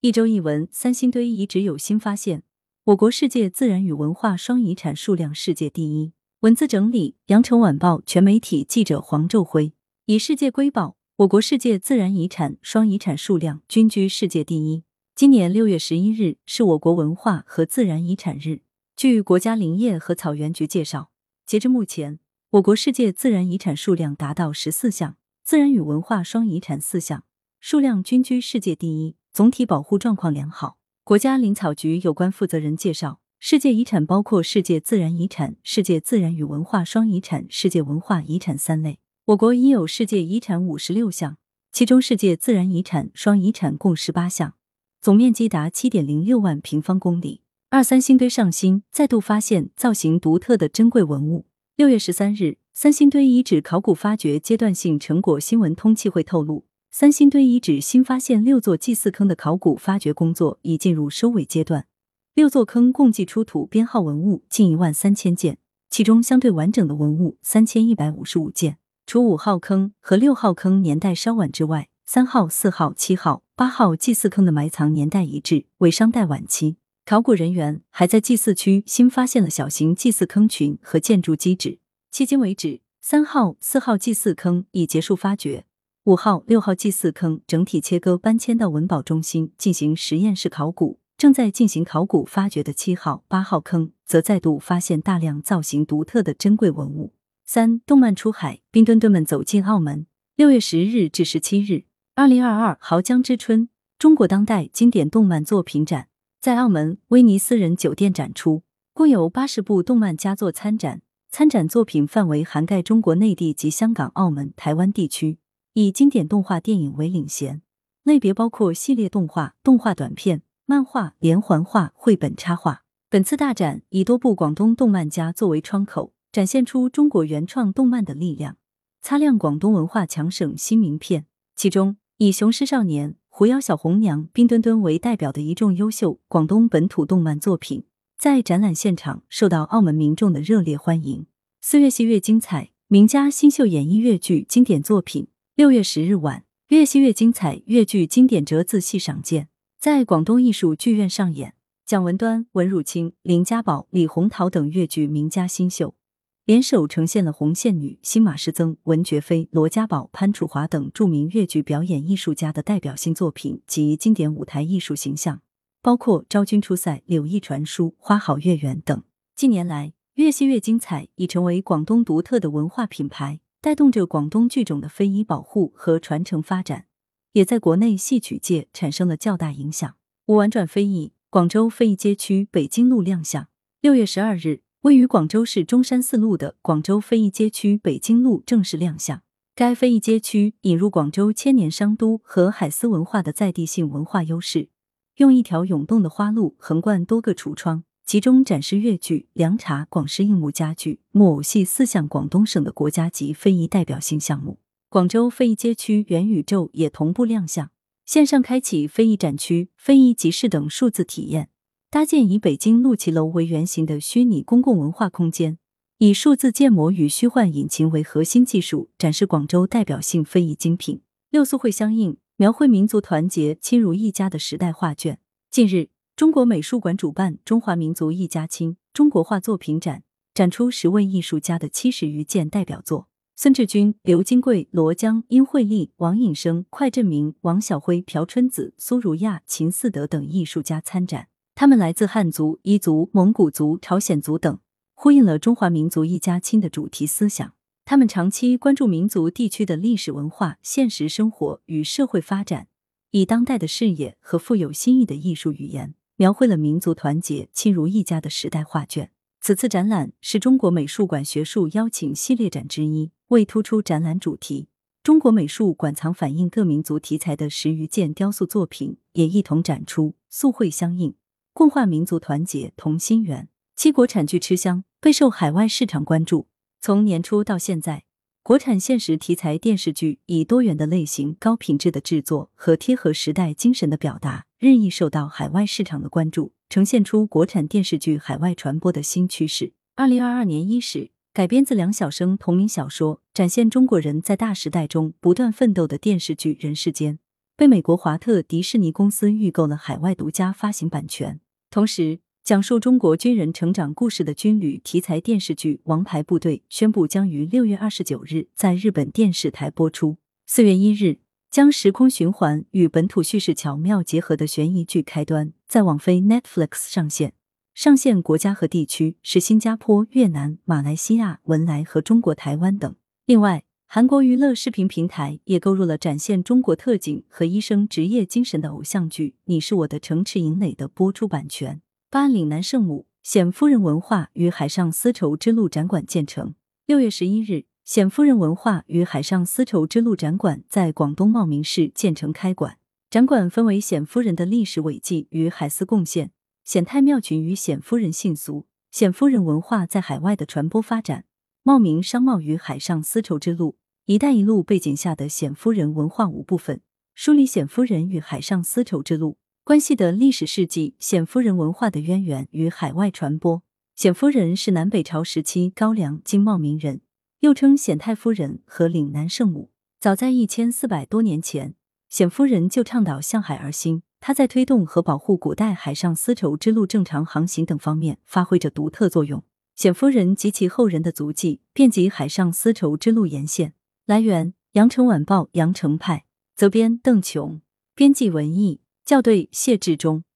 一周一文，三星堆遗址有新发现，我国世界自然与文化双遗产数量世界第一。文字整理：羊城晚报全媒体记者黄昼辉。以世界瑰宝，我国世界自然遗产双遗产数量均居世界第一。今年六月十一日是我国文化和自然遗产日。据国家林业和草原局介绍，截至目前，我国世界自然遗产数量达到十四项，自然与文化双遗产四项，数量均居世界第一，总体保护状况良好。国家林草局有关负责人介绍，世界遗产包括世界自然遗产、世界自然与文化双遗产、世界文化遗产三类。我国已有世界遗产五十六项，其中世界自然遗产、双遗产共十八项，总面积达七点零六万平方公里。二三星堆上新，再度发现造型独特的珍贵文物。六月十三日，三星堆遗址考古发掘阶段性成果新闻通气会透露，三星堆遗址新发现六座祭祀坑的考古发掘工作已进入收尾阶段，六座坑共计出土编号文物近一万三千件，其中相对完整的文物三千一百五十五件。除五号坑和六号坑年代稍晚之外，三号、四号、七号、八号祭祀坑的埋藏年代一致，为商代晚期。考古人员还在祭祀区新发现了小型祭祀坑群和建筑基址。迄今为止，三号、四号祭祀坑已结束发掘，五号、六号祭祀坑整体切割搬迁到文保中心进行实验室考古。正在进行考古发掘的七号、八号坑则再度发现大量造型独特的珍贵文物。三动漫出海，冰墩墩们走进澳门。六月十日至十七日，二零二二濠江之春中国当代经典动漫作品展在澳门威尼斯人酒店展出，共有八十部动漫佳作参展。参展作品范围涵盖中国内地及香港、澳门、台湾地区，以经典动画电影为领衔，类别包括系列动画、动画短片、漫画、连环画、绘本插画。本次大展以多部广东动漫家作为窗口。展现出中国原创动漫的力量，擦亮广东文化强省新名片。其中，以《雄狮少年》《狐妖小红娘》《冰墩墩》为代表的一众优秀广东本土动漫作品，在展览现场受到澳门民众的热烈欢迎。四月戏越精彩，名家新秀演绎粤剧经典作品。六月十日晚，越戏越精彩粤剧经典折子戏赏鉴，在广东艺术剧院上演。蒋文端、文汝清、林家宝、李红桃等粤剧名家新秀。联手呈现了红线女、新马师曾、文觉飞、罗家宝、潘楚华等著名粤剧表演艺术家的代表性作品及经典舞台艺术形象，包括《昭君出塞》《柳毅传书》《花好月圆》等。近年来，越戏越精彩已成为广东独特的文化品牌，带动着广东剧种的非遗保护和传承发展，也在国内戏曲界产生了较大影响。五婉转非遗，广州非遗街区北京路亮相。六月十二日。位于广州市中山四路的广州非遗街区北京路正式亮相。该非遗街区引入广州千年商都和海丝文化的在地性文化优势，用一条涌动的花路横贯多个橱窗，集中展示粤剧、凉茶、广式硬木家具、木偶戏四项广东省的国家级非遗代表性项目。广州非遗街区元宇宙也同步亮相，线上开启非遗展区、非遗集市等数字体验。搭建以北京陆旗楼为原型的虚拟公共文化空间，以数字建模与虚幻引擎为核心技术，展示广州代表性非遗精品。六素会相应，描绘民族团结、亲如一家的时代画卷。近日，中国美术馆主办《中华民族一家亲》中国画作品展，展出十位艺术家的七十余件代表作。孙志军、刘金贵、罗江、殷惠丽、王颖生、快振明、王晓辉、朴春子、苏如亚、秦四德等艺术家参展。他们来自汉族、彝族、蒙古族、朝鲜族等，呼应了中华民族一家亲的主题思想。他们长期关注民族地区的历史文化、现实生活与社会发展，以当代的视野和富有新意的艺术语言，描绘了民族团结、亲如一家的时代画卷。此次展览是中国美术馆学术邀请系列展之一，为突出展览主题，中国美术馆藏反映各民族题材的十余件雕塑作品也一同展出，素会相应。共话民族团结同心圆，七国产剧吃香，备受海外市场关注。从年初到现在，国产现实题材电视剧以多元的类型、高品质的制作和贴合时代精神的表达，日益受到海外市场的关注，呈现出国产电视剧海外传播的新趋势。二零二二年伊始，改编自梁晓声同名小说，展现中国人在大时代中不断奋斗的电视剧《人世间》。被美国华特迪士尼公司预购了海外独家发行版权。同时，讲述中国军人成长故事的军旅题材电视剧《王牌部队》宣布将于六月二十九日在日本电视台播出。四月一日，将时空循环与本土叙事巧妙结合的悬疑剧《开端》在网飞 Netflix 上线。上线国家和地区是新加坡、越南、马来西亚、文莱和中国台湾等。另外，韩国娱乐视频平台也购入了展现中国特警和医生职业精神的偶像剧《你是我的城池营垒》的播出版权。八岭南圣母冼夫人文化与海上丝绸之路展馆建成。六月十一日，冼夫人文化与海上丝绸之路展馆在广东茂名市建成开馆。展馆分为冼夫人的历史伟绩与海丝贡献。冼太庙群与冼夫人信俗、冼夫人文化在海外的传播发展、茂名商贸与海上丝绸之路、一带一路背景下的冼夫人文化五部分，梳理冼夫人与海上丝绸之路关系的历史事迹、显夫人文化的渊源与海外传播。显夫人是南北朝时期高梁经茂名人，又称显太夫人和岭南圣母。早在一千四百多年前，显夫人就倡导向海而兴。她在推动和保护古代海上丝绸之路正常航行等方面发挥着独特作用。显夫人及其后人的足迹遍及海上丝绸之路沿线。来源：羊城晚报羊城派，责编：邓琼，编辑：文艺，校对：谢志忠。